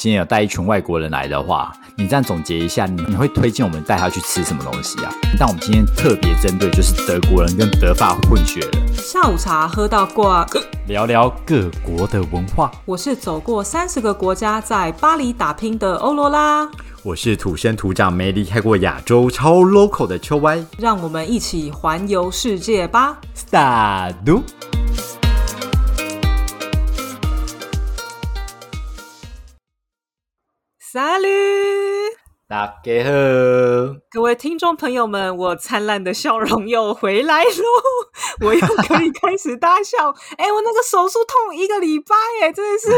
今天有带一群外国人来的话，你这样总结一下，你你会推荐我们带他去吃什么东西啊？但我们今天特别针对就是德国人跟德法混血人，下午茶喝到挂，聊聊各国的文化。我是走过三十个国家，在巴黎打拼的欧罗拉，我是土生土长没离开过亚洲超 local 的秋歪。让我们一起环游世界吧！Start。大家好，各位听众朋友们，我灿烂的笑容又回来喽！我又可以开始大笑。哎、我那个手术痛一个礼拜，哎，真的是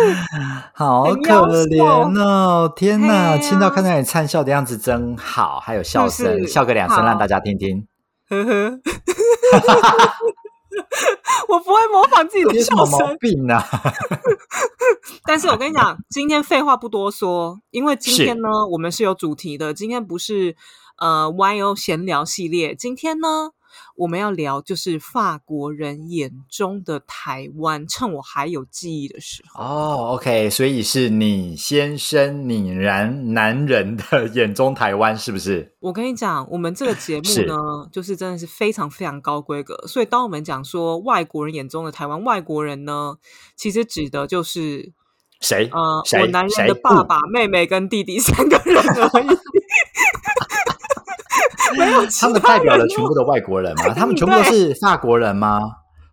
好可怜哦！天哪，听到看到你灿笑的样子真好，还有笑声，是是笑个两声好让大家听听。呵呵。我不会模仿自己的笑声，病啊？但是我跟你讲，今天废话不多说，因为今天呢，我们是有主题的。今天不是呃 YO 闲聊系列，今天呢，我们要聊就是法国人眼中的台湾。趁我还有记忆的时候，哦，OK，所以是你先生、你然男人的眼中台湾是不是？我跟你讲，我们这个节目是呢，就是真的是非常非常高规格。所以，当我们讲说外国人眼中的台湾，外国人呢，其实指的就是谁？呃，我男人的爸爸、妹妹跟弟弟三个人而已。没有 他们代表了全部的外国人吗？他们全部都是法国人吗？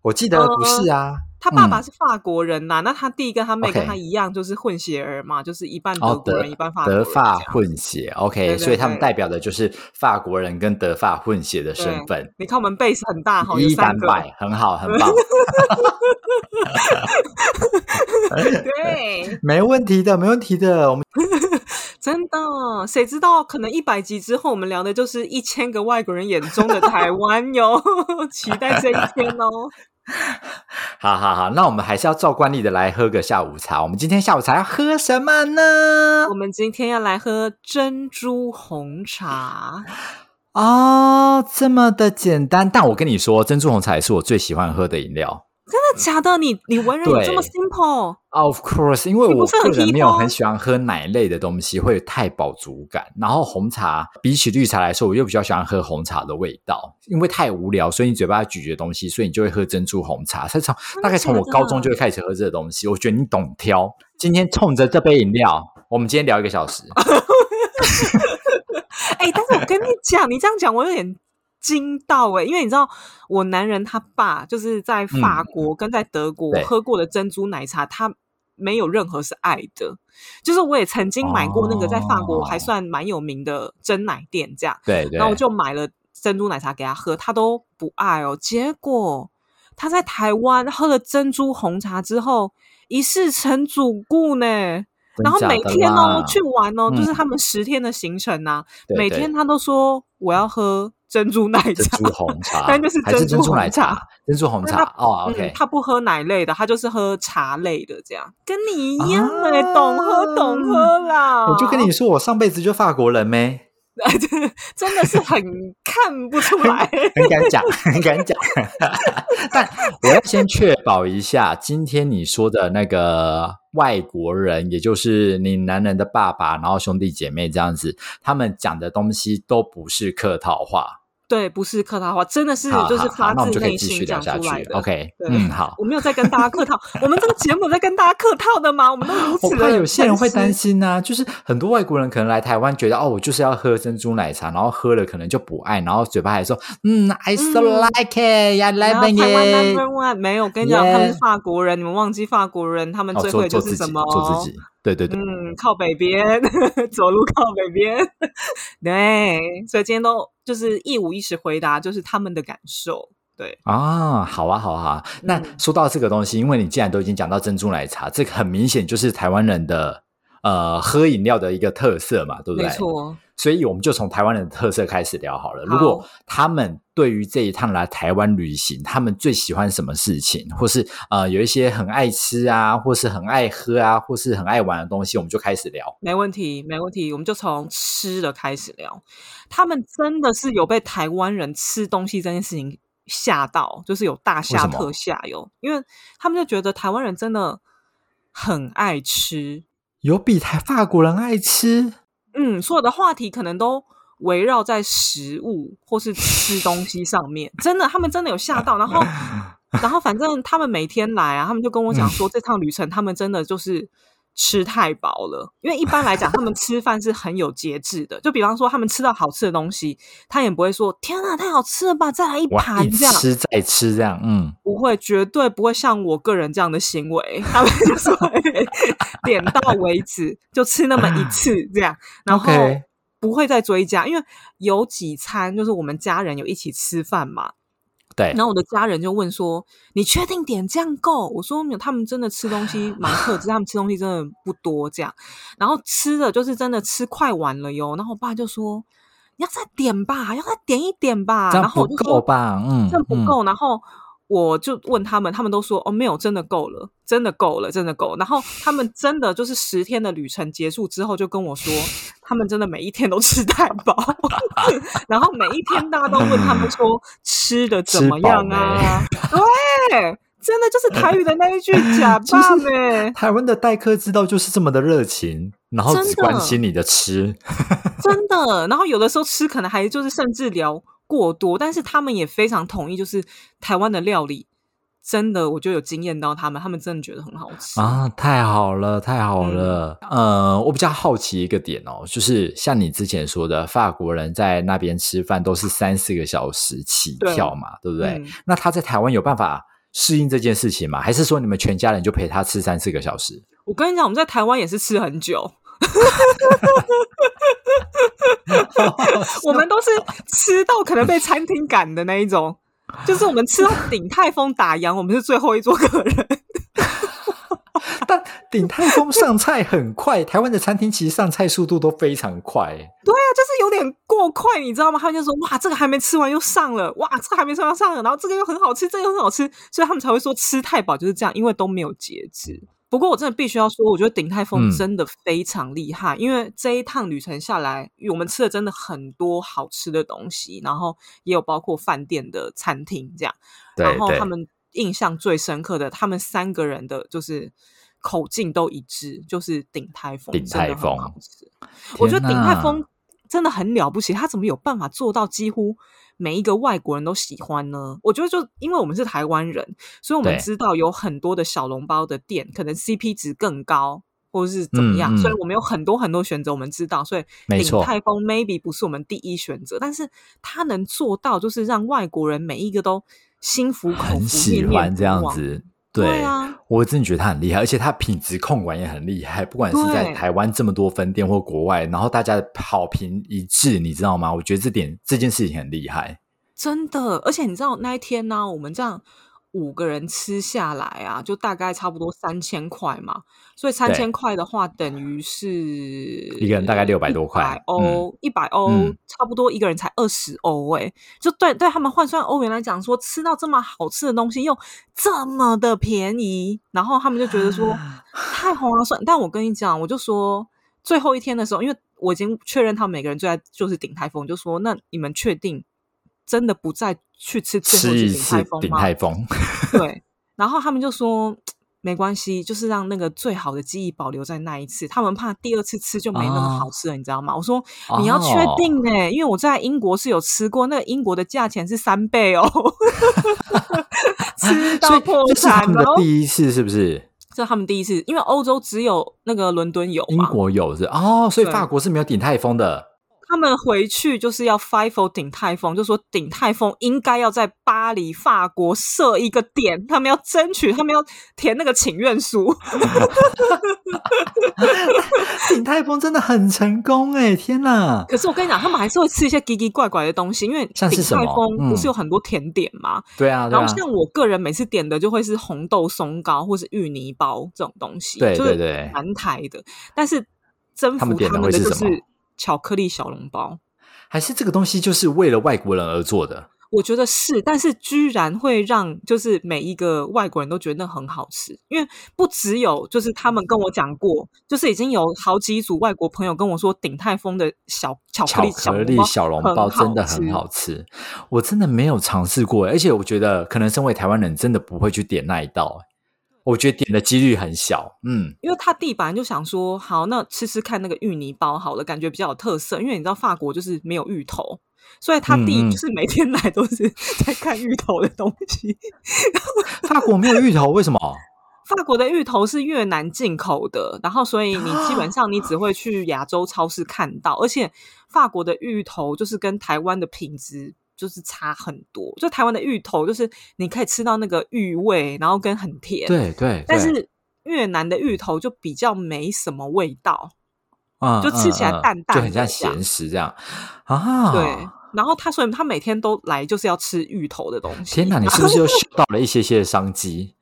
我记得不是啊。他爸爸嗯。是法国人呐、那他弟跟他妹跟他一样，就是混血儿嘛，就是一半德国人，一半法国人德法混血，OK，对对所以他们代表的就是法国人跟德法混血的身份，你看我们 base 很大哈，一三百，很好，很棒，对，没问题的，没问题的。我们 真的，谁知道可能一百集之后，我们聊的就是一千个外国人眼中的台湾哟，期待这一天哦。好好好，那我们还是要照惯例的来喝个下午茶。我们今天下午茶要喝什么呢我？们今天要来喝珍珠红茶，哦，这么的简单。但我跟你说，珍珠红茶也是我最喜欢喝的饮料。真的假的？你你文人有这么 simple？Of course，因为我个人没有很喜欢喝奶类的东西，会太饱足感。然后红茶比起绿茶来说，我又比较喜欢喝红茶的味道，因为太无聊，所以你嘴巴咀嚼东西，所以你就会喝珍珠红茶。是从大概从我高中就会开始喝这个东西，我觉得你懂挑。今天冲着这杯饮料，我们今天聊一个小时。哎、但是我跟你讲，你这样讲我有点惊到哎、因为你知道我男人他爸就是在法国跟在德国喝过的珍珠奶茶，他没有任何是爱的。就是我也曾经买过那个在法国哦还算蛮有名的真奶店，这样，对对，然后我就买了珍珠奶茶给他喝，他都不爱哦。结果他在台湾喝了珍珠红茶之后，一试成主顾呢。然后每天哦去玩哦，嗯就是他们十天的行程呐、每天他都说我要喝珍珠奶茶。珍，珠红茶，但就是还是珍珠奶红茶。茶，珍珠红茶。哦嗯，OK，他不喝奶类的，他就是喝茶类的，这样。跟你一样懂喝懂喝啦。我就跟你说，我上辈子就法国人咩。真的是很看不出来。很敢讲，很敢讲。但我要先确保一下，今天你说的那个外国人，也就是你男人的爸爸，然后兄弟姐妹这样子，他们讲的东西都不是客套话。对，不是客套话，真的是就是发自内心讲出来。的。OK，嗯，好。我没有在跟大家客套，我们这个节目在跟大家客套的吗？我们都如 我此的怕有些人会担心啊、就是很多外国人可能来台湾，觉得哦，我就是要喝珍珠奶茶，然后喝了可能就不爱，然后嘴巴还说嗯，I so 嗯 like it，I 然 like 后台湾 it，number one 没有，我跟你讲，他们是法国人，你们忘记法国人，他们哦，最会就是什么？做自己，对对对，嗯，靠北边，走路靠北边，对，所以今天都就是一五一十回答，就是他们的感受。对，啊，好啊，好啊。那嗯说到这个东西，因为你既然都已经讲到珍珠奶茶，这个很明显就是台湾人的呃喝饮料的一个特色嘛，对不对？没。错，所以我们就从台湾人的特色开始聊好了。好如果他们对于这一趟来台湾旅行，他们最喜欢什么事情，或是呃有一些很爱吃啊，或是很爱喝啊，或是很爱玩的东西，我们就开始聊。没问题，没问题，我们就从吃的开始聊。他们真的是有被台湾人吃东西这件事情吓到，就是有大为吓特吓哟，因为他们就觉得台湾人真的很爱吃。有比台法国人爱吃？嗯，所有的话题可能都围绕在食物或是吃东西上面。真的，他们真的有吓到。然后，然后反正他们每天来啊，他们就跟我讲说，这趟旅程他们真的就是。吃太饱了，因为一般来讲，他们吃饭是很有节制的。就比方说，他们吃到好吃的东西，他也不会说“天啊，太好吃了吧，再来一盘”这样。吃再吃这样，嗯，不会，绝对不会像我个人这样的行为。他们就说点到为止，就吃那么一次这样，然后不会再追加。因为有几餐就是我们家人有一起吃饭嘛。对，然后我的家人就问说：“你确定点这样够？”我说：“没有，他们真的吃东西 蛮克制，他们吃东西真的不多这样。然后吃的就是真的吃快完了哟。然后我爸就说：‘你要再点吧，要再点一点吧。’然后我就够吧，嗯，这不够。然后我就问他们，他们都说：‘哦，没有，真的够了，真的够了，真的够。’然后他们真的就是十天的旅程结束之后，就跟我说。”他们真的每一天都吃太饱，然后每一天大家都问他们说吃的怎么样啊？对，真的就是台语的那一句 假扮呢。台湾的待客之道就是这么的热情，然后只关心你的吃，真的。然后有的时候吃可能还就是甚至聊过多，但是他们也非常同意，就是台湾的料理。真的，我就有惊艳到他们，他们真的觉得很好吃啊！太好了，太好了。呃，我比较好奇一个点哦，就是像你之前说的，法国人在那边吃饭都是三四个小时起跳嘛，对不对？那他在台湾有办法适应这件事情吗？还是说你们全家人就陪他吃三四个小时？我跟你讲，我们在台湾也是吃很久，我们都是吃到可能被餐厅赶的那一种。就是我们吃到鼎泰丰打烊，我们是最后一桌客人。但鼎泰丰上菜很快，台湾的餐厅其实上菜速度都非常快。对啊，就是有点过快，你知道吗？他们就说：“哇，这个还没吃完又上了，哇，这个还没吃完上了，然后这个又很好吃，这个又很好吃。”所以他们才会说吃太饱就是这样，因为都没有节制。不过我真的必须要说，我觉得鼎泰丰真的非常厉害，因为这一趟旅程下来，我们吃了真的很多好吃的东西，然后也有包括饭店的餐厅这样。然后他们印象最深刻的，他们三个人的就是口径都一致，就是鼎泰丰鼎泰丰好吃。我觉得鼎泰丰真的很了不起，他怎么有办法做到几乎？每一个外国人都喜欢呢，我觉得就因为我们是台湾人，所以我们知道有很多的小笼包的店，可能 CP 值更高，或者是怎么样，所以我们有很多很多选择，我们知道，所以鼎泰丰 maybe 不是我们第一选择，但是他能做到，就是让外国人每一个都心服口服，喜欢这样子。对啊，我真的觉得他很厉害，而且他品质控管也很厉害。不管是在台湾这么多分店或国外，然后大家好评一致，你知道吗？我觉得这点这件事情很厉害，真的。而且你知道那一天呢，我们这样。五个人吃下来啊，就大概差不多三千块嘛。所以三千块的话，等于是一个人大概六百多块欧，一百欧，差不多一个人才二十欧哎。就对对他们换算欧元来讲，说吃到这么好吃的东西又这么的便宜，然后他们就觉得说太划算。但我跟你讲，我就说最后一天的时候，因为我已经确认他们每个人最爱就是顶台风，就说那你们确定？真的不再去吃最后一次鼎泰丰吗？对，然后他们就说没关系，就是让那个最好的记忆保留在那一次。他们怕第二次吃就没那么好吃了，你知道吗？我说你要确定哎，因为我在英国是有吃过，那个英国的价钱是三倍哦 吃到破产的。第一次是不是？这他们第一次，因为欧洲只有那个伦敦有，英国有是哦，所以法国是没有鼎泰丰的。他们回去就是要 fight for 鼎泰丰，就说鼎泰丰应该要在巴黎法国设一个点，他们要争取，他们要填那个请愿书。鼎泰丰真的很成功哎，天哪！可是我跟你讲，他们还是会吃一些奇奇怪怪的东西，因为鼎泰丰不是有很多甜点吗？对啊，然后像我个人每次点的就会是红豆松糕或是芋泥包这种东西，对对对，南台的。但是征服他们的就是。巧克力小笼包，还是这个东西就是为了外国人而做的？我觉得是，但是居然会让就是每一个外国人都觉得那很好吃，因为不只有就是他们跟我讲过，就是已经有好几组外国朋友跟我说，鼎泰丰的小巧克力小笼包真的很好吃。我真的没有尝试过，而且我觉得可能身为台湾人，真的不会去点那一道。我觉得点的几率很小。嗯，因为他弟本来就想说，好，那吃吃看那个芋泥包好了，感觉比较有特色。因为你知道法国就是没有芋头，所以他弟就是每天来都是 在看芋头的东西。法国没有芋头，为什么？法国的芋头是越南进口的，然后所以你基本上你只会去亚洲超市看到，而且法国的芋头就是跟台湾的品质就是差很多。就台湾的芋头就是你可以吃到那个芋味，然后跟很甜，对对，但是越南的芋头就比较没什么味道。嗯就吃起来嗯嗯淡淡就很像咸食这样啊。对，然后他所以他每天都来就是要吃芋头的东西。天哪，你是不是又嗅到了一些些的商机？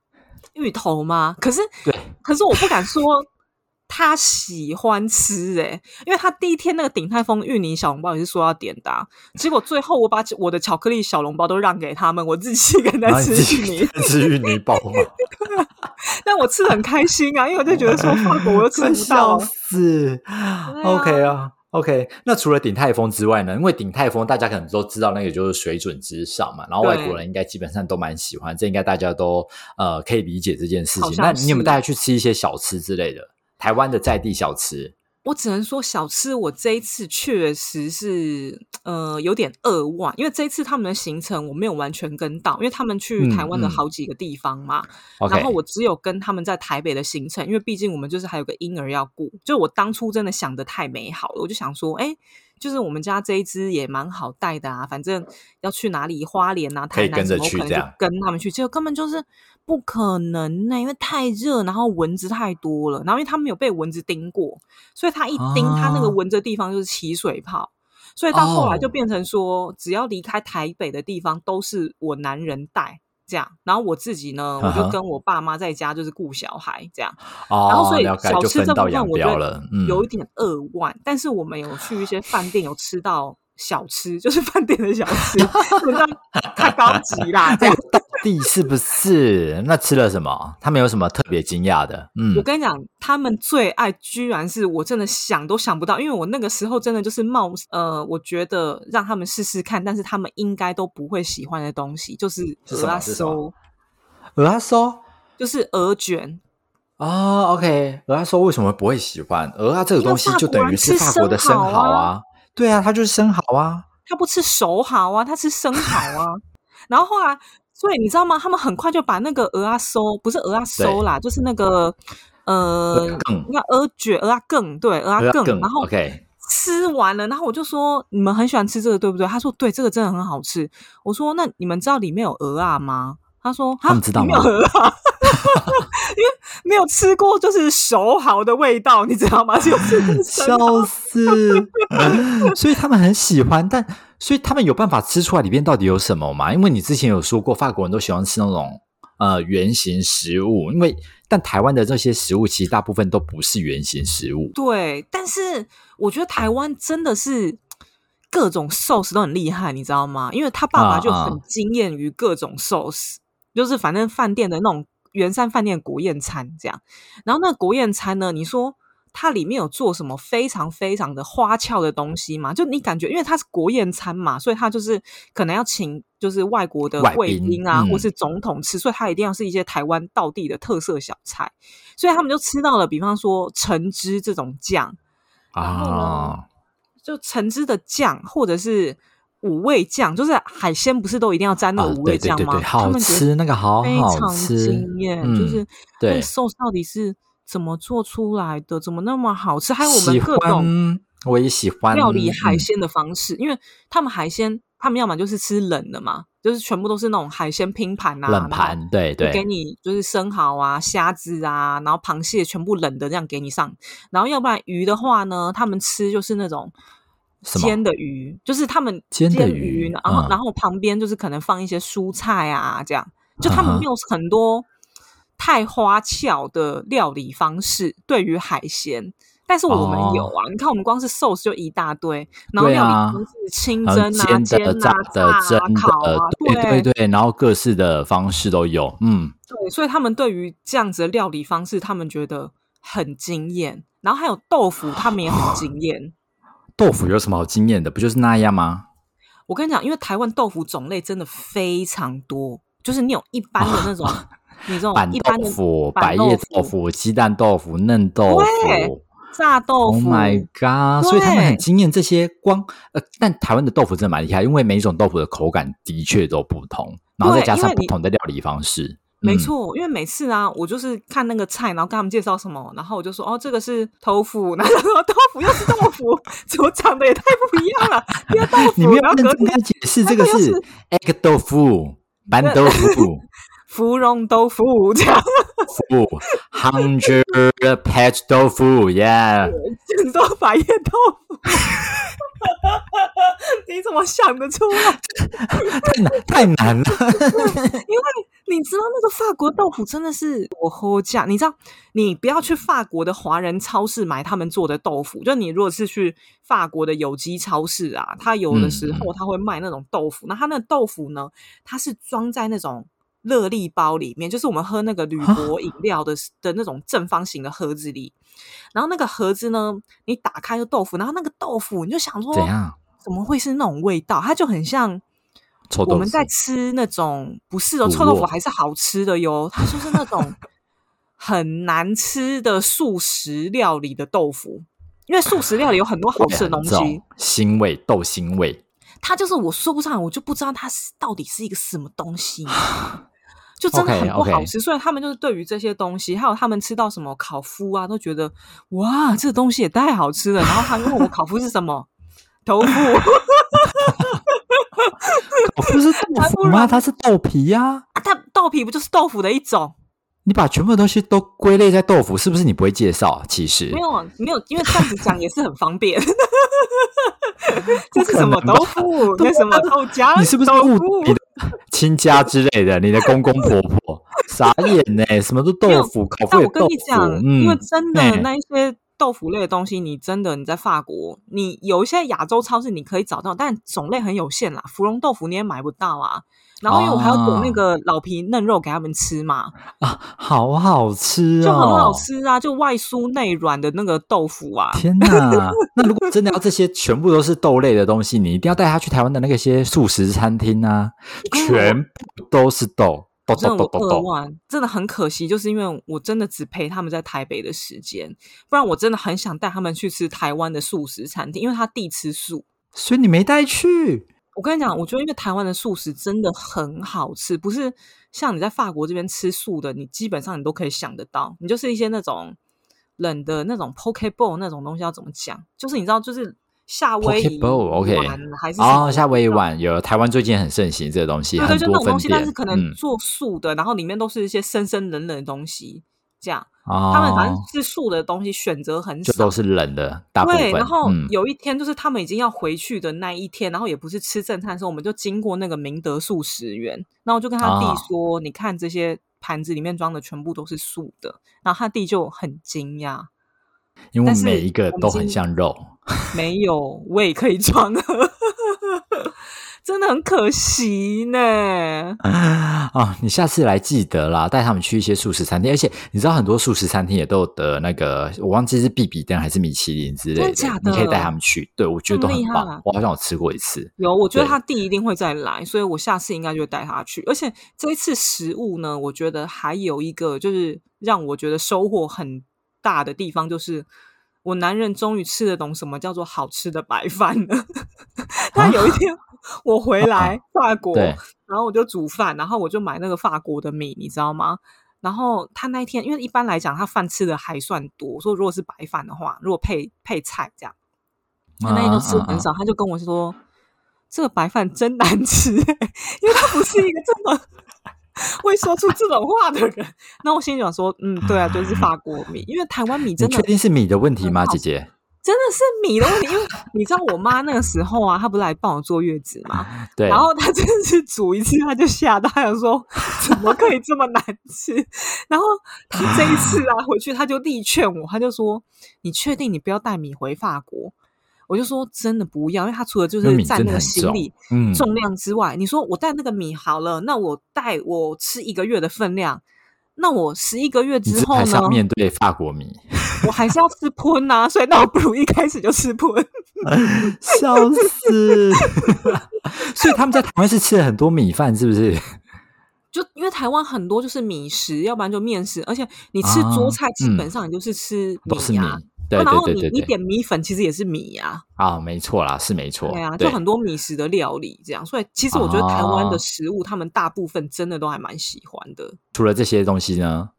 芋头吗？可是对，可是我不敢说他喜欢吃诶、因为他第一天那个鼎泰丰芋泥小笼包也是说要点的啊、结果最后我把我的巧克力小笼包都让给他们，我自己一个人在吃芋泥，吃芋泥包吗？但我吃的很开心啊，因为我就觉得说法国我又吃不到 笑，死。OK 啊。OK，那除了鼎泰丰之外呢？因为鼎泰丰大家可能都知道，那个就是水准之上嘛，然后外国人应该基本上都蛮喜欢，这应该大家都呃可以理解这件事情。那你有没有带他去吃一些小吃之类的？台湾的在地小吃？我只能说小吃，我这一次确实是呃有点扼腕，因为这一次他们的行程我没有完全跟到，因为他们去台湾的好几个地方嘛。然后我只有跟他们在台北的行程，因为毕竟我们就是还有个婴儿要顾，就我当初真的想的太美好了，我就想说，哎，就是我们家这一只也蛮好带的啊，反正要去哪里花莲啊、台南什么，可能就跟他们去，结果根本就是不可能呢、因为太热，然后蚊子太多了，然后因为他没有被蚊子叮过，所以他一叮，他那个啊蚊子的地方就是起水泡。所以到后来就哦变成说，只要离开台北的地方都是我男人带这样，然后我自己呢，我就跟我爸妈在家就是顾小孩这样，哦，然后所以小吃这部分我觉得有一点扼腕，但是我们有去一些饭店有吃到小吃，就是饭店的小吃，太高级啦 这样。到底是不是？那吃了什么？他们有什么特别惊讶的？嗯我，跟你讲，他们最爱居然是我真的想都想不到，因为我那个时候真的就是冒呃，我觉得让他们试试看，但是他们应该都不会喜欢的东西，就是鹅啊么是什么收，鹅阿收就是鹅卷。哦，OK，鹅阿收为什么不会喜欢？鹅啊这个东西就等于是吃法国的生蚝啊，对啊，他就是生蚝啊。他不吃熟蚝啊，他吃生蚝啊。然后后来，所以你知道吗？他们很快就把那个鹅啊收，不是鹅啊收啦，就是那个呃那鹅卷、鹅啊更，对，鹅啊更。然后 OK，吃完了，然后我就说你们很喜欢吃这个对不对？他说对，这个真的很好吃。我说那你们知道里面有鹅啊吗？他说他们知道里面有吗鹅啊，因为没有吃过就是熟蚝的味道，你知道吗？就是笑死！所以他们很喜欢，但所以他们有办法吃出来里面到底有什么吗？因为你之前有说过，法国人都喜欢吃那种呃圆形食物，因为但台湾的这些食物其实大部分都不是圆形食物。对，但是我觉得台湾真的是各种 sauce 都很厉害，你知道吗？因为他爸爸就啊啊很惊艳于各种 sauce，、就是反正饭店的那种圆山饭店国宴餐这样。然后那个国宴餐呢，你说它里面有做什么非常非常的花俏的东西吗？就你感觉，因为它是国宴餐嘛，所以它就是可能要请就是外国的外贵宾宾啊，嗯或是总统吃，所以它一定要是一些台湾道地的特色小菜。所以他们就吃到了，比方说橙汁这种酱，然后呢啊，就橙汁的酱，或者是五味酱，就是海鲜不是都一定要沾那啊个五味酱吗？对对对好们吃，那个好非好常吃惊艳，嗯就是那对个 sauce 到底是怎么做出来的？怎么那么好吃？还有我们各种，我也喜欢料理海嗯鲜的方式，因为他们海鲜，他们要么就是吃冷的嘛，就是全部都是那种海鲜拼盘啊，冷盘，对对给，你就是生蚝啊、虾子啊，然后螃蟹全部冷的这样给你上，然后要不然鱼的话呢，他们吃就是那种煎的鱼，就是他们煎的鱼，鱼然后、嗯。然后旁边就是可能放一些蔬菜啊，这样。就他们没有很多太花俏的料理方式对于海鲜。但是我们有啊，你看我们光是 sauce 就一大堆，然后料理方式清蒸啊、后煎的、煎炸啊、的、炸蒸啊、烤啊，，对。对对，然后各式的方式都有，嗯，对，所以他们对于这样子的料理方式，他们觉得很惊艳。然后还有豆腐，他们也很惊艳。豆腐有什么好惊艳的？不就是那样吗？我跟你讲，因为台湾豆腐种类真的非常多，就是你有一般的那种 你这种板豆腐、板百叶豆豆腐、鸡蛋豆腐、嫩豆腐。炸豆腐 Oh my god！所以他们很惊艳这些光呃，但台湾的豆腐真的蛮厉害，因为每一种豆腐的口感的确都不同，然后再加上不同的料理方式。嗯，没错，因为每次啊，我就是看那个菜，然后跟他们介绍什么，然后我就说哦，这个是豆腐，然后他说豆腐又是豆腐，怎么长得也太不一样了，一个豆你没腐，有跟他解释，这个是 egg 豆腐、板豆腐、芙蓉豆腐这样，腐 hundred patch 豆腐，yeah。很多百叶豆腐，你怎么想得出来？太难太难了。因为你知道那个法国豆腐真的是我喝价，你知道，你不要去法国的华人超市买他们做的豆腐，就你如果是去法国的有机超市啊，它有的时候它会卖那种豆腐，那它那豆腐呢，它是装在那种。乐力包里面，就是我们喝那个铝箔饮料的的那种正方形的盒子里，然后那个盒子呢，你打开就豆腐，然后那个豆腐你就想说，怎样？怎么会是那种味道？它就很像我们在吃那种不是哦，臭豆腐酪还是好吃的哟。它就是那种 很难吃的素食料理的豆腐，因为素食料理有很多好吃的东西，腥味、豆腥味，它就是我说不上来，我就不知道它是到底是一个什么东西。就真的很不好吃所以他们就是对于这些东西，还有他们吃到什么烤麸啊，都觉得哇，这个东西也太好吃了。然后他问我烤麸是什么，豆腐。哦，不是豆 腐吗？它是豆皮呀、啊，它豆皮不就是豆腐的一种？你把全部的东西都归类在豆腐，是不是你不会介绍？其实没有啊没有，因为这样子讲也是很方便。这是什么豆腐？那什么豆浆？你是不是豆误腐你的 亲家之类的？你的公公婆婆 傻眼呢、什么都豆腐，烤也豆腐，你讲，嗯，因为真的那一些豆腐类的东西，你真的你在法国，你有一些亚洲超市你可以找到，但种类很有限啦。芙蓉豆腐你也买不到啊。然后因为我还要煮那个老皮嫩肉给他们吃嘛，啊，好好吃哦，就很好。吃啊，就外酥内软的那个豆腐啊。天哪！那如果真的要这些全部都是豆类的东西，你一定要带他去台湾的那个些素食餐厅啊，全部都是豆，豆真的我饿豆豆豆豆。完，真的很可惜，就是因为我真的只陪他们在台北的时间，不然我真的很想带他们去吃台湾的素食餐厅，因为他弟吃素。所以你没带去，我跟你讲，我觉得因为台湾的素食真的很好吃，不是像你在法国这边吃素的，你基本上你都可以想得到，你就是一些那种冷的那种 poke bowl 那种东西要怎么讲？就是你知道，就是夏威夷还是哦，夏威夷碗有台湾最近很盛行这个东西，对对，就那种东西。但是可能嗯做素的，然后里面都是一些生生冷冷的东西，这样。哦，他们反正是素的东西选择很少，就都是冷的，大部分。对。然后嗯有一天就是他们已经要回去的那一天，然后也不是吃正餐的时候，我们就经过那个明德素食园，然后我就跟他弟啊说：“你看这些盘子里面装的全部都是素的。”然后他弟就很惊讶，因为每一个都很像肉。没有胃可以装，真的很可惜呢。啊，你下次来记得啦，带他们去一些素食餐厅，而且你知道很多素食餐厅也都有得那个，我忘记是必比登还是米其林之类的，的假的你可以带他们去，对我觉得都很。棒我好像有吃过一次，有，我觉得他弟一定会再来，所以我下次应该就会带他去。而且这一次食物呢，我觉得还有一个就是让我觉得收获很大的地方，就是我男人终于吃得懂什么叫做好吃的白饭了。他有一天我回来法国，然后我就煮饭，然后我就买那个法国的米，你知道吗？然后他那一天，因为一般来讲他饭吃的还算多，说如果是白饭的话，如果配配菜这样。他那天就吃很少，他就跟我说：“这个白饭真难吃、欸，因为他不是一个这么 会说出这种话的人。”那我心里想说：“嗯，对啊，就是法国米，因为台湾米真的确定是米的问题吗，姐姐？真的是米的问题。因为你知道我妈那个时候啊，她不是来帮我坐月子嘛，对，然后她真的是煮一次，她就吓到，她想说怎么可以这么难吃？然后她这一次啊回去，她就力劝我，她就说：“你确定你不要带米回法国？”我就说真的不要，因为它除了就是占那个行李嗯，重量之外，你说我带那个米好了，那我带我吃一个月的分量，那我十一个月之后呢这还要，面对法国米，我还是要吃喷啊，所以那我不如一开始就吃喷。笑死！所以他们在台湾是吃了很多米饭，是不是？就因为台湾很多就是米食，要不然就面食，而且你吃桌菜基本上你就是吃都是米，对然后你你点米粉其实也是米呀。啊，没错啦，是没错。对啊，就很多米食的料理这样，所以其实我觉得台湾的食物，他们大部分真的都还蛮喜欢的。除了这些东西呢，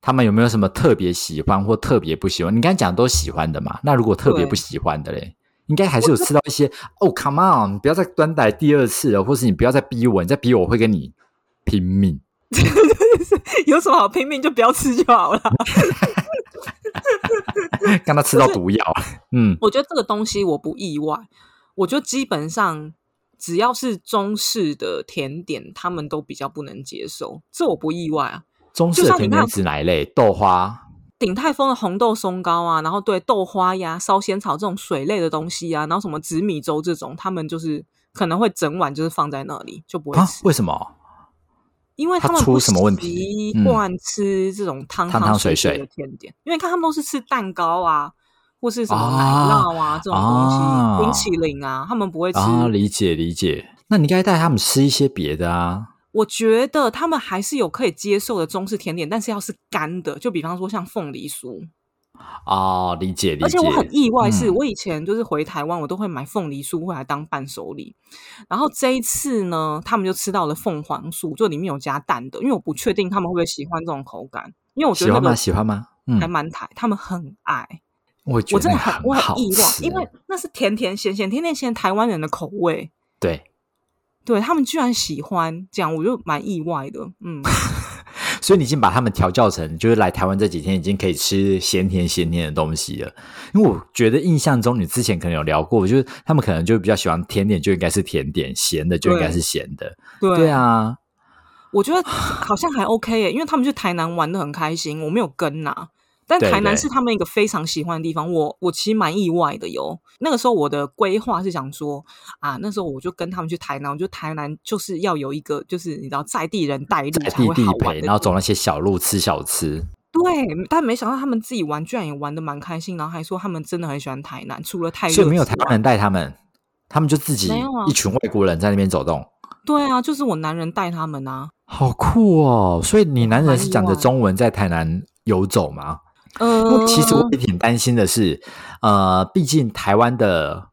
他们有没有什么特别喜欢或特别不喜欢？你刚才讲都喜欢的嘛？那如果特别不喜欢的嘞？应该还是有吃到一些哦，Come on，你不要再端来第二次了，或是你不要再逼我，你再逼我，我会跟你拼命。有什么好拼命就不要吃就好了。刚他吃到毒药，嗯，我觉得这个东西我不意外。我觉得基本上只要是中式的甜点，他们都比较不能接受，这我不意外啊。中式的甜点指哪一类？豆花。鼎泰丰的红豆松糕啊，然后对豆花呀、烧仙草这种水类的东西啊，然后什么紫米粥这种，他们就是可能会整碗就是放在那里就不会吃。为什么？因为他们出什么问题？习惯吃这种汤汤水水的甜点，因为看他们都是吃蛋糕啊，或是什么奶酪啊这种东西，冰淇淋啊，他们不会吃。理解理解。那你应该带他们吃一些别的啊。我觉得他们还是有可以接受的中式甜点，但是要是干的，就比方说像凤梨酥哦，理解理解。而且我很意外，是我以前就是回台湾，我都会买凤梨酥回来当伴手礼。然后这一次呢，他们就吃到了凤凰酥，就里面有加蛋的，因为我不确定他们会不会喜欢这种口感，因为我觉得喜欢吗？喜欢吗？还蛮台，他们很爱。我我真的很我很意外，因为那是甜甜咸咸，甜甜咸台湾人的口味。对。对他们居然喜欢这样，我就蛮意外的。嗯，所以你已经把他们调教成，就是来台湾这几天已经可以吃咸甜咸甜的东西了。因为我觉得印象中你之前可能有聊过，就是他们可能就比较喜欢甜点，就应该是甜点；咸的就应该是咸的。对啊，我觉得好像还 OK 耶，因为他们去台南玩的很开心，我没有跟呐。但台南是他们一个非常喜欢的地方，我我其实蛮意外的哟。那个时候我的规划是想说啊，那时候我就跟他们去台南，我觉得台南就是要有一个，就是你知道在地人带路才会好玩，然后走那些小路吃小吃。对，但没想到他们自己玩居然也玩的蛮开心，然后还说他们真的很喜欢台南，除了太所以没有台湾人带他们，他们就自己一群外国人在那边走动。对啊，就是我男人带他们啊，好酷哦！所以你男人是讲着中文在台南游走吗？呃，其实我也挺担心的是，呃，毕竟台湾的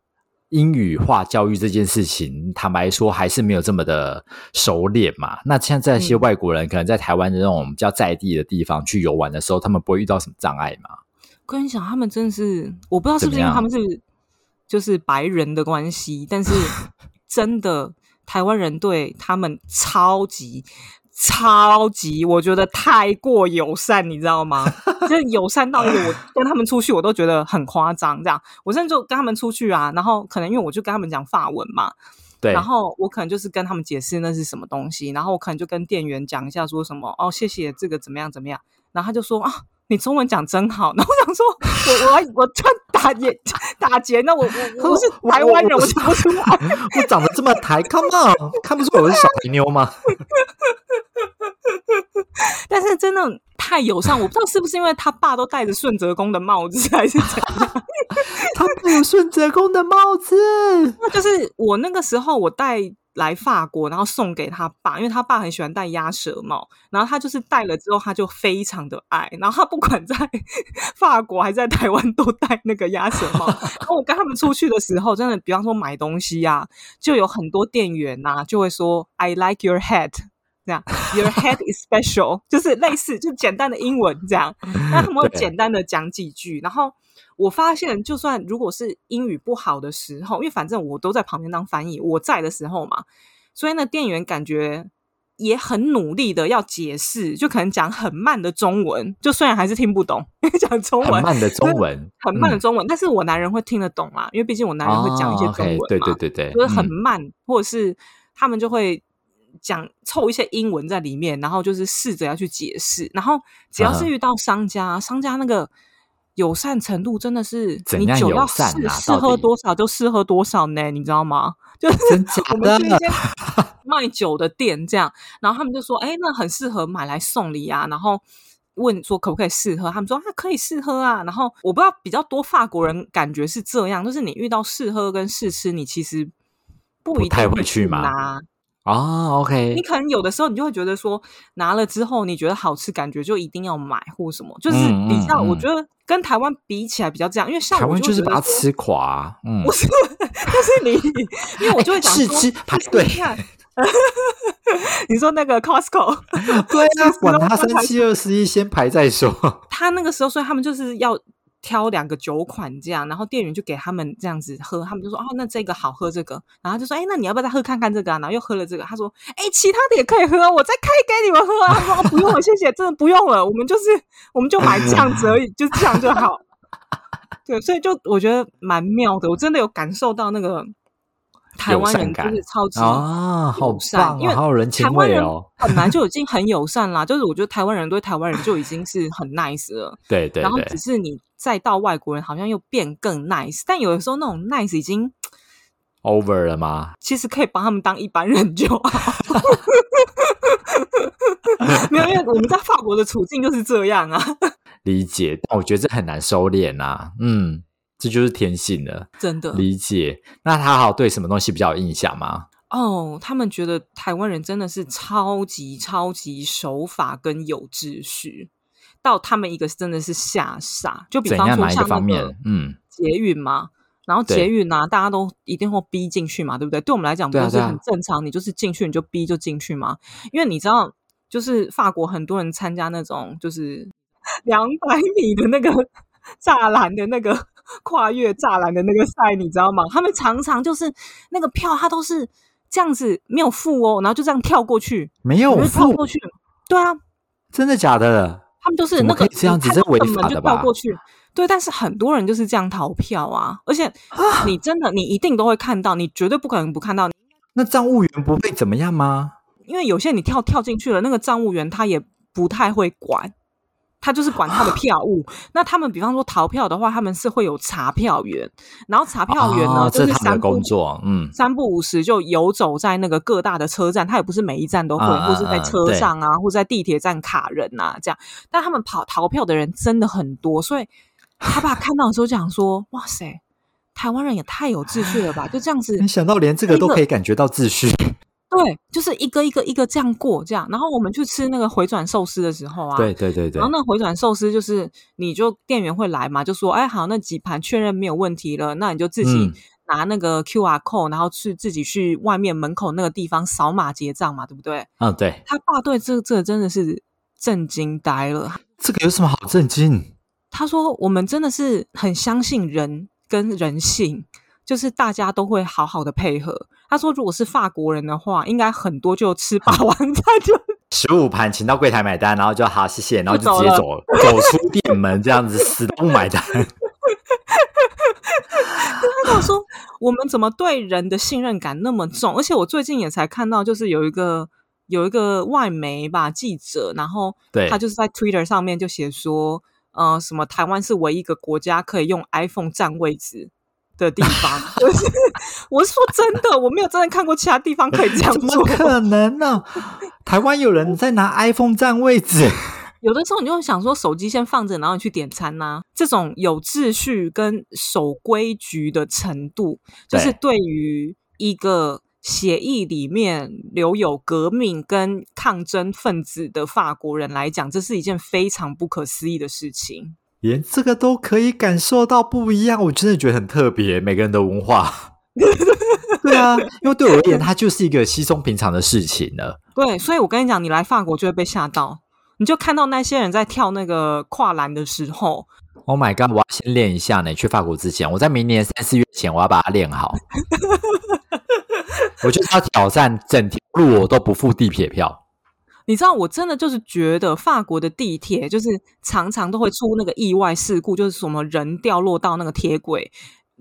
英语化教育这件事情，坦白说还是没有这么的熟练嘛。那像这些外国人可能在台湾的那种比较在地的地方去游玩的时候，他们不会遇到什么障碍吗？跟你讲，他们真的是，我不知道是不是因为他们是就是白人的关系，但是真的台湾人对他们超级。超级，我觉得太过友善，你知道吗？就友善到一个，我跟他们出去，我都觉得很夸张。这样，我甚至就跟他们出去啊，然后可能因为我就跟他们讲法文嘛，对，然后我可能就是跟他们解释那是什么东西，然后我可能就跟店员讲一下，说什么哦，谢谢这个怎么样怎么样，然后他就说啊。你中文讲真好，然后我想说，我我我穿打结打结，那我我我是台湾人，我讲不出来，我长得这么台，Come on，看不出我是小妞吗？但是真的太友善，我不知道是不是因为他爸都戴着顺泽公的帽子，还是怎样？他戴有顺泽公的帽子，那就是我那个时候我戴。来法国，然后送给他爸，因为他爸很喜欢戴鸭舌帽，然后他就是戴了之后，他就非常的爱，然后他不管在法国还是在台湾都戴那个鸭舌帽。然后我跟他们出去的时候，真的，比方说买东西呀，就有很多店员呐，就会说 "I like your hat"，这样 "Your head is special"，就是类似就简单的英文这样，那他们会简单的讲几句，然后。我发现，就算如果是英语不好的时候，因为反正我都在旁边当翻译，我在的时候嘛，所以呢，店员感觉也很努力的要解释，就可能讲很慢的中文，就虽然还是听不懂，讲中文很慢的中文，很慢的中文，但是我男人会听得懂嘛，因为毕竟我男人会讲一些中文嘛，对对对对，就是很慢，或者是他们就会讲凑一些英文在里面，然后就是试着要去解释，然后只要是遇到商家，商家那个。友善程度真的是，你酒要适适喝多少就适喝多少呢？你知道吗？就是我们去一些卖酒的店这样，然后他们就说：“哎，那很适合买来送礼啊。”然后问说可不可以试喝，他们说：“啊，可以试喝啊。”然后我不知道比较多法国人感觉是这样，就是你遇到试喝跟试吃，你其实不一定会去拿。哦，OK，你可能有的时候你就会觉得说，拿了之后你觉得好吃，感觉就一定要买或什么，就是嗯你知道，嗯我觉得跟台湾比起来比较这样，因为像台湾我就就是把它吃垮，嗯。不，是，但是你，因为我就会讲说，试吃排队你看，你说那个 Costco，对啊，管他三七二十一，先排再说。他那个时候，所以他们就是要挑两个酒款这样，然后店员就给他们这样子喝，他们就说哦，那这个好喝这个，然后就说哎，那你要不要再喝看看这个啊？然后又喝了这个，他说哎，其他的也可以喝，我再开给你们喝啊。他说、哦、不用了，谢谢，真的不用了，我们就是我们就买这样子而已，就这样就好。对，所以就我觉得蛮妙的，我真的有感受到那个台湾人就是超级啊，好友善因为好有人情台湾人味哦。本来就已经很友善啦，就是我觉得台湾人对台湾人就已经是很 nice 了，对对对然后只，是你再到外国人好像又变更 nice，但有的时候那种 nice 已经 over 了吗？其实可以把他们当一般人就好。没有，因为我们在法国的处境就是这样啊，理解，但我觉得这很难收敛啊、嗯，这就是天性了。真的。理解。那他好对什么东西比较有印象吗？哦，他们觉得台湾人真的是超级超级守法跟有秩序，到他们一个真的是吓傻。就比方说像那个方面？嗯，捷运嘛，然后对捷运啊，大家都一定会逼进去嘛，对不对？对我们来讲，不就是很正常？你就是进去你就逼就进去嘛，因为你知道，就是法国很多人参加那种就是两百米的那个 栅栏的那个 跨越栅栏的那个赛，你知道吗？他们常常就是那个票，他都是这样子没有付哦，然后就这样跳过去，没有你就跳，过去，对啊，真的假的？他们就是那个这样？子你这违法的吧？跳过去。对，但是很多人就是这样逃票啊，而且你真的你一定都会看到，你绝对不可能不看到，那账务员不会怎么样吗？因为有些你跳跳进去了，那个账务员他也不太会管，他就是管他的票务。那他们比方说逃票的话，他们是会有查票员，然后查票员呢，哦就这是他们的工作。嗯，三不五时就游走在那个各大的车站，他也不是每一站都会，或是在车上啊，或在地铁站卡人啊，这样。但他们跑逃票的人真的很多，所以他爸看到的时候讲说：“哇塞，台湾人也太有秩序了吧！”就这样子，没想到连这个都可以感觉到秩序。对，就是一个一个一个这样过，这样。然后我们去吃那个回转寿司的时候啊，对对对对然后，那回转寿司就是，你就店员会来嘛，就说，哎，好，那几盘确认没有问题了，那你就自己嗯拿那个 Q R code，、然后去自己去外面门口那个地方扫码结账嘛，对不对？嗯，对，他爸对这这真的是震惊呆了。这个有什么好震惊？他说，我们真的是很相信人跟人性，就是大家都会好好的配合。他说，如果是法国人的话，应该很多就吃霸王餐就十五盘请到柜台买单，然后就好谢谢，然后就直接走了走出店门，这样子死都不买单。他跟我说，我们怎么对人的信任感那么重？而且我最近也才看到，就是有一个有一个外媒吧记者，然后对他就是在 Twitter 上面就写说，呃，什么台湾是唯一一个国家可以用 iPhone 占位置的地方。就是我是说真的，我没有真的看过其他地方可以这样怎么做。可能呢？台湾有人在拿 iPhone 占位置，有的时候你就会想说，手机先放着，然后你去点餐呐、这种有秩序跟守规矩的程度，就是对于一个协议里面留有革命跟抗争分子的法国人来讲，这是一件非常不可思议的事情。连这个都可以感受到不一样，我真的觉得很特别。每个人的文化，对啊，因为对我而言，它就是一个稀松平常的事情了。对，所以我跟你讲，你来法国就会被吓到，你就看到那些人在跳那个跨栏的时候，Oh my god！我要先练一下呢。去法国之前，我在明年三四月前，我要把它练好。我就是要挑战整条路我都不付地铁票。你知道，我真的就是觉得法国的地铁就是常常都会出那个意外事故，就是什么人掉落到那个铁轨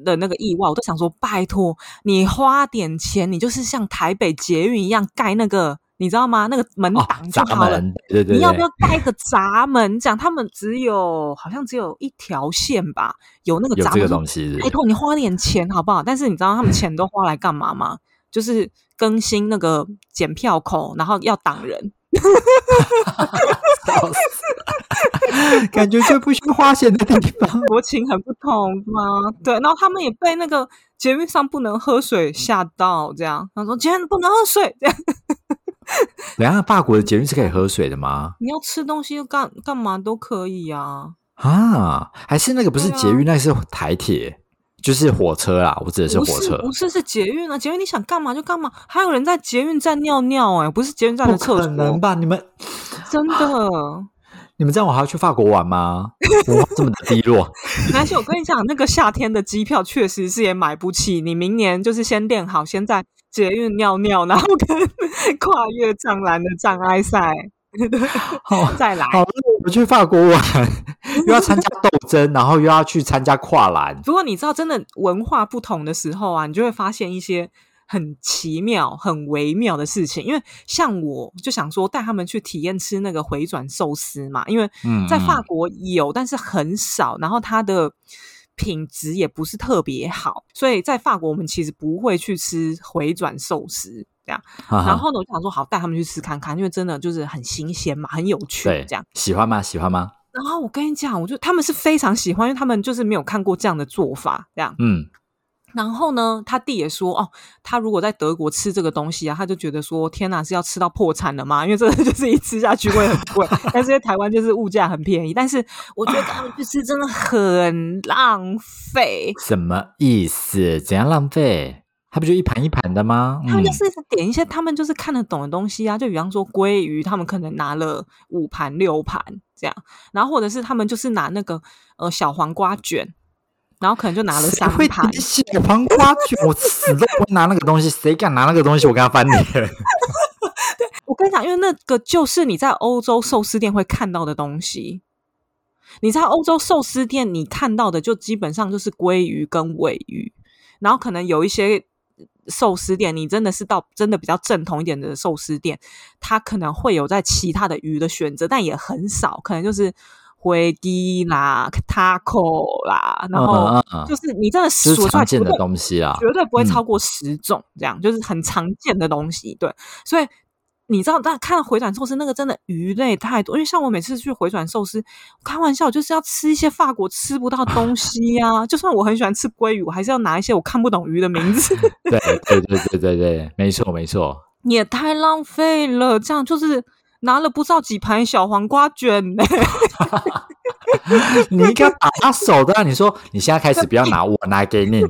的那个意外，我都想说，拜托你花点钱，你就是像台北捷运一样盖那个，你知道吗？那个门哦挡，就闸好了。门，对对对，你要不要盖个闸门？这样他们只有好像只有一条线吧，有那个有这个闸门说东西？拜托你花点钱好不好？但是你知道他们钱都花来干嘛吗？就是更新那个检票口，然后要挡人。笑死感觉最不需花钱的地方。国情很不同吗？对，然后他们也被那个捷运上不能喝水吓到，这样他说今天不能喝水，这样。等下，法国的捷运是可以喝水的吗？你要吃东西干干嘛都可以啊。啊，还是那个不是捷运，那是台铁，就是火车啦。我指的是火车，不是是捷运啊。捷运你想干嘛就干嘛，还有人在捷运站尿尿哎，不是捷运站的厕所，可能吧？你们 真的？你们这样我还要去法国玩吗？我这么的低落。而且我跟你讲，那个夏天的机票确实是也买不起。你明年就是先练好，先在捷运尿尿，然后跟跨越障栏的障碍赛。好，再来。好，我去法国玩，又要参加斗争，然后又要去参加跨栏。不过你知道，真的文化不同的时候啊，你就会发现一些很奇妙、很微妙的事情。因为像我就想说，带他们去体验吃那个回转寿司嘛，因为在法国有，但是很少，然后它的品质也不是特别好，所以在法国我们其实不会去吃回转寿司。这样，然后呢，我就想说，好带他们去吃看看，因为真的就是很新鲜嘛，很有趣。这样喜欢吗？喜欢吗？然后我跟你讲，我就他们是非常喜欢，因为他们就是没有看过这样的做法。这样，嗯。然后呢，他弟也说，哦，他如果在德国吃这个东西啊，他就觉得说，天哪，是要吃到破产了吗？因为这个 就是一吃下去会很贵。但是在台湾就是物价很便宜，但是我觉得他们去吃真的很浪费。什么意思？怎样浪费？他不就一盘一盘的吗？他们就是点一些他们就是看得懂的东西啊，就比方说鲑鱼，他们可能拿了五盘六盘这样，然后或者是他们就是拿那个呃小黄瓜卷，然后可能就拿了三盘小黄瓜卷，我死都不会拿那个东西，谁敢拿那个东西，我跟他翻脸。对我跟你讲，因为那个就是你在欧洲寿司店会看到的东西，你在欧洲寿司店你看到的就基本上就是鲑鱼跟尾鱼，然后可能有一些。寿司店，你真的是到真的比较正统一点的寿司店，它可能会有在其他的鱼的选择，但也很少，可能就是灰鸡啦、taco 啦，然后就是你真的数常见的东西啊，绝对不会超过十种，这样就是很常见的东西，对，所以。你知道，但看回转寿司那个真的鱼类太多，因为像我每次去回转寿司，开玩笑就是要吃一些法国吃不到东西呀。就算我很喜欢吃鲑鱼，我还是要拿一些我看不懂鱼的名字。对对对对对对，没错没错。你 也太浪费了，这样就是拿了不知道几盘小黄瓜卷呢。你应该把他手的，你说你现在开始不要拿，我拿给你。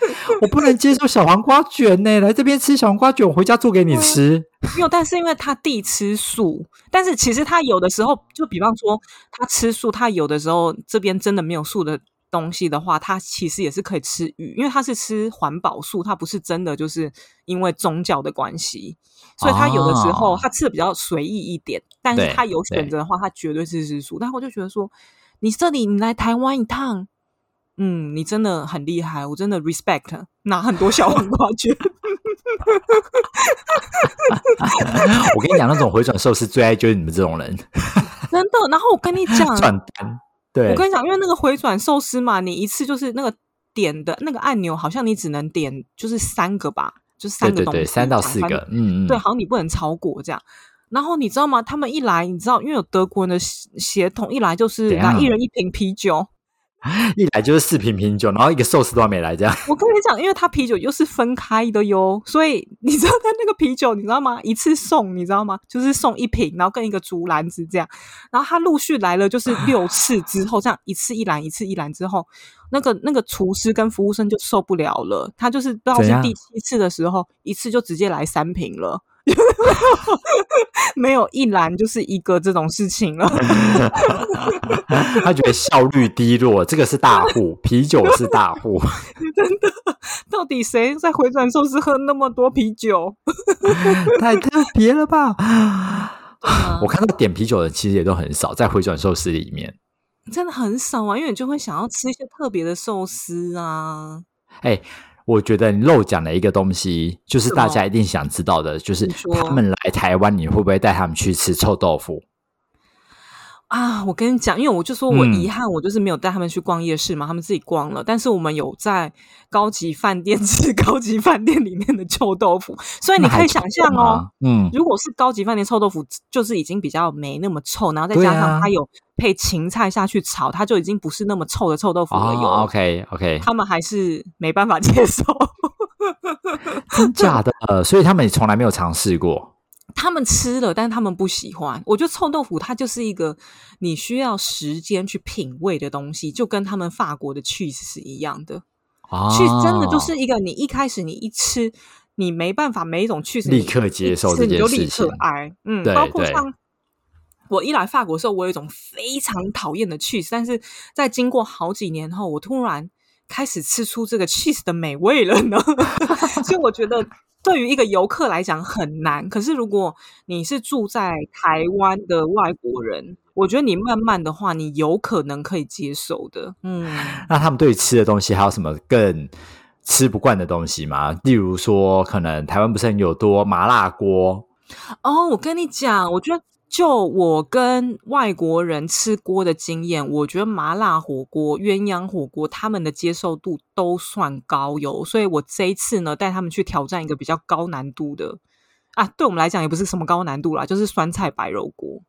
我不能接受小黄瓜卷呢，来这边吃小黄瓜卷，我回家做给你吃。没有，但是因为他弟吃素，但是其实他有的时候，就比方说他吃素，他有的时候这边真的没有素的东西的话，他其实也是可以吃鱼，因为他是吃环保素，他不是真的就是因为宗教的关系，所以他有的时候他吃的比较随意一点，但是他有选择的话，他绝对是吃素。但我就觉得说，你这里你来台湾一趟。嗯，你真的很厉害，我真的 respect，拿很多小黄瓜卷。我跟你讲，那种回转寿司最爱就是你们这种人，真的。然后我跟你讲，转单，对我跟你讲，因为那个回转寿司嘛，你一次就是那个点的那个按钮，好像你只能点就是三个吧，就是三个东西，三到四个，嗯嗯，对，好像你不能超过这样。然后你知道吗？他们一来，你知道，因为有德国人的协同，一来就是拿一人一瓶啤酒。一来就是四瓶啤酒，然后一个寿司都还没来，这样。我跟你讲，因为他啤酒又是分开的哟，所以你知道他那个啤酒，你知道吗？一次送，你知道吗？就是送一瓶，然后跟一个竹篮子这样。然后他陆续来了，就是六次之后，这样一次一篮，一次一篮之后，那个那个厨师跟服务生就受不了了，他就是到是第七次的时候，一次就直接来三瓶了。没有一栏就是一个这种事情了。他觉得效率低落，这个是大户，啤酒是大户。真的，到底谁在回转寿司喝那么多啤酒？太特别了吧！我看到点啤酒的其实也都很少，在回转寿司里面，真的很少啊，因为你就会想要吃一些特别的寿司啊。哎。我觉得你漏讲了一个东西，就是大家一定想知道的，就是他们来台湾，你会不会带他们去吃臭豆腐？啊，我跟你讲，因为我就说我嗯遗憾，我就是没有带他们去逛夜市嘛，他们自己逛了。但是我们有在高级饭店 吃高级饭店里面的臭豆腐，所以你可以想象哦，啊，嗯，如果是高级饭店臭豆腐，就是已经比较没那么臭，然后再加上啊它有配芹菜下去炒，它就已经不是那么臭的臭豆腐了。有、哦，OK OK，他们还是没办法接受。真假的，呃所以他们也从来没有尝试过。他们吃了，但是他们不喜欢。我觉得臭豆腐它就是一个你需要时间去品味的东西，就跟他们法国的 cheese 是一样的。啊，cheese 真的就是一个你一开始你一吃，你没办法每一种 cheese 立刻接受这件你就立刻爱。嗯，包括像我一来法国的时候，我有一种非常讨厌的 cheese，但是在经过好几年后，我突然开始吃出这个 cheese 的美味了呢。所以我觉得。对于一个游客来讲很难，可是如果你是住在台湾的外国人，我觉得你慢慢的话，你有可能可以接受的。嗯，那他们对于吃的东西还有什么更吃不惯的东西吗？例如说，可能台湾不是很有多麻辣锅，哦，我跟你讲，我觉得就我跟外国人吃锅的经验，我觉得麻辣火锅、鸳鸯火锅他们的接受度都算高有。所以我这一次呢，带他们去挑战一个比较高难度的啊，对我们来讲也不是什么高难度啦，就是酸菜白肉锅。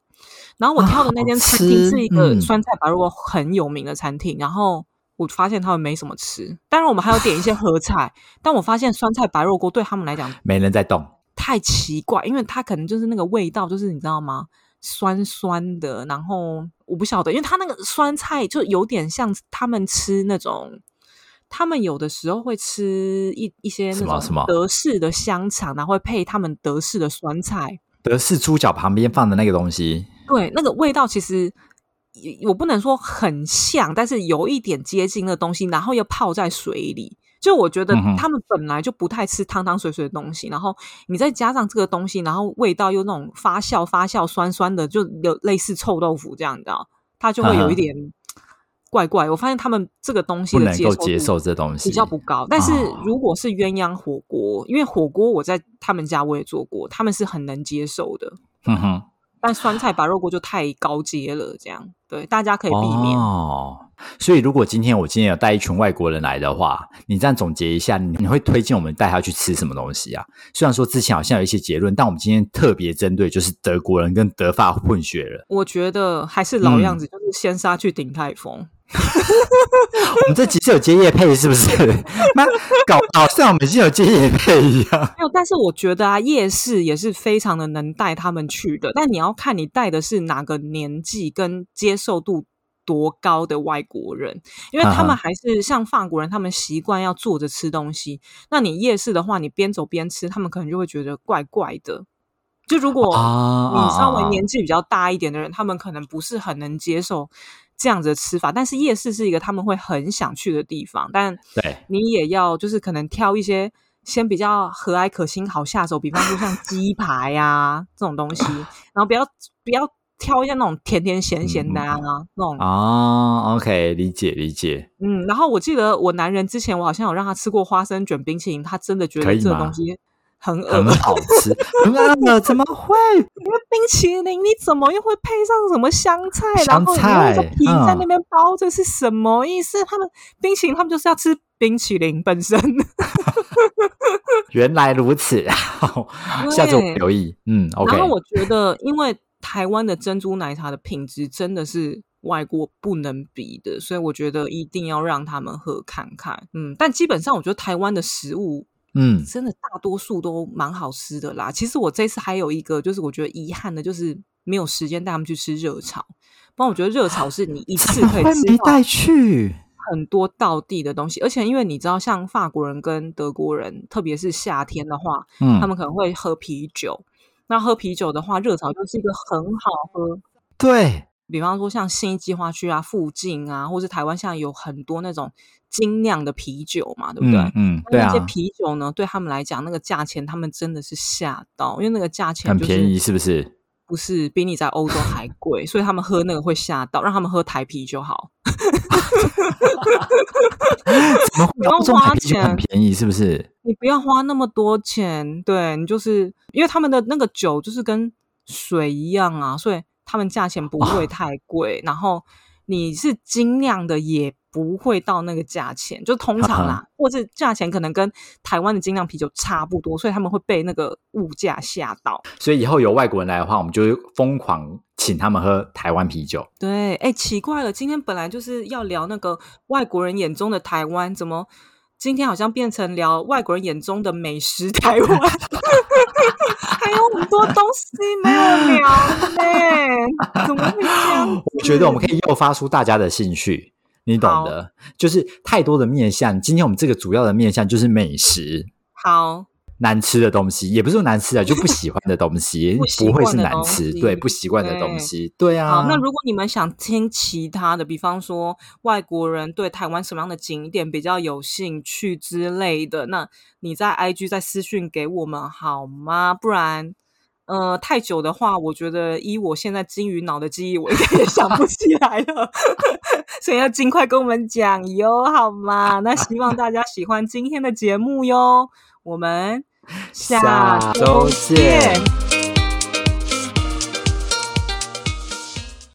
然后我挑的那间餐厅是一个嗯酸菜白肉锅很有名的餐厅，然后。我发现他们没什么吃，当然我们还有点一些合菜，但我发现酸菜白肉锅对他们来讲没人在动。太奇怪，因为它可能就是那个味道，就是你知道吗？酸酸的，然后我不晓得，因为它那个酸菜就有点像他们吃那种，他们有的时候会吃一一些那种什么什么德式的香肠，然后会配他们德式的酸菜，德式猪脚旁边放的那个东西，对，那个味道其实我不能说很像，但是有一点接近的东西，然后又泡在水里。就我觉得他们本来就不太吃汤汤水水的东西，然后你再加上这个东西，然后味道又那种发酵发酵酸酸的，就有类似臭豆腐这样，你知道，它就会有一点怪怪。我发现他们这个东西不能的接受接受这东西，比较不高。但是哦如果是鸳鸯火锅，因为火锅我在他们家我也做过，他们是很能接受的。嗯哼，但酸菜白肉锅就太高阶了，这样对大家可以避免。哦。所以，如果今天我今天有带一群外国人来的话，你这样总结一下，你你会推荐我们带他去吃什么东西啊？虽然说之前好像有一些结论，但我们今天特别针对就是德国人跟德法混血人。我觉得还是老嗯样子，就是先杀去顶泰丰。我们这集是有接夜配是不是？那搞得好像我们已经有接夜配一样。没有，但是我觉得啊，夜市也是非常的能带他们去的。但你要看你带的是哪个年纪跟接受度多高的外国人，因为他们还是像法国人，他们习惯要坐着吃东西。那你夜市的话，你边走边吃，他们可能就会觉得怪怪的。就如果啊你稍微年纪比较大一点的人，他们可能不是很能接受这样子的吃法。但是夜市是一个他们会很想去的地方，但对，你也要就是可能挑一些先比较和蔼可亲、好下手，比方说像鸡排呀、这种东西，然后不要不要挑一些那种甜甜咸咸的啊、那种哦，OK，理解理解。嗯。然后我记得我男人之前我好像有让他吃过花生卷冰淇淋，他真的觉得这个东西很很好吃，很 饿，怎么会？冰淇淋你怎么又会配上什么香菜？然香菜皮在嗯那边包，这是什么意思？他们冰淇淋他们就是要吃冰淇淋本身。原来如此，下次我对留意。嗯，OK。然后我觉得，因为台湾的珍珠奶茶的品质真的是外国不能比的，所以我觉得一定要让他们喝看看。嗯，但基本上我觉得台湾的食物嗯，真的大多数都蛮好吃的啦。其实我这次还有一个就是我觉得遗憾的，就是没有时间带他们去吃热炒。不然我觉得热炒是你一次可以吃到没带去？很多道地的东西，而且因为你知道，像法国人跟德国人，特别是夏天的话，嗯，他们可能会喝啤酒。那喝啤酒的话，热炒就是一个很好喝。对，比方说像信义计划区啊附近啊，或是台湾现在有很多那种精酿的啤酒嘛，对不对？嗯嗯，对啊那些，啤酒呢，对他们来讲，那个价钱他们真的是吓到，因为那个价钱就是很便宜，是不是？不是比你在欧洲还贵，所以他们喝那个会吓到，让他们喝台啤就好。怎么会不用欧洲花买啤酒很钱便宜？是不是？你不要花那么多钱，对你就是因为他们的那个酒就是跟水一样啊，所以他们价钱不会太贵，然后你是精酿的也不会到那个价钱，就通常啦，或者价钱可能跟台湾的精酿啤酒差不多，所以他们会被那个物价吓到。所以以后有外国人来的话，我们就会疯狂请他们喝台湾啤酒。对，哎，奇怪了，今天本来就是要聊那个外国人眼中的台湾，怎么今天好像变成聊外国人眼中的美食台湾？还有很多东西没有聊呢，怎么会这样？我觉得我们可以诱发出大家的兴趣，你懂的，就是太多的面向。今天我们这个主要的面向就是美食。好。难吃的东西也不是说难吃啊，就不喜欢的东西，不会是难吃，对，不习惯的东西，对啊。好，那如果你们想听其他的，比方说外国人对台湾什么样的景点比较有兴趣之类的，那你在 IG 再私讯给我们好吗？不然，呃，太久的话，我觉得依我现在金鱼脑的记忆，我应该也想不起来了，所以要尽快跟我们讲哟，好吗？那希望大家喜欢今天的节目哟。我们下周见。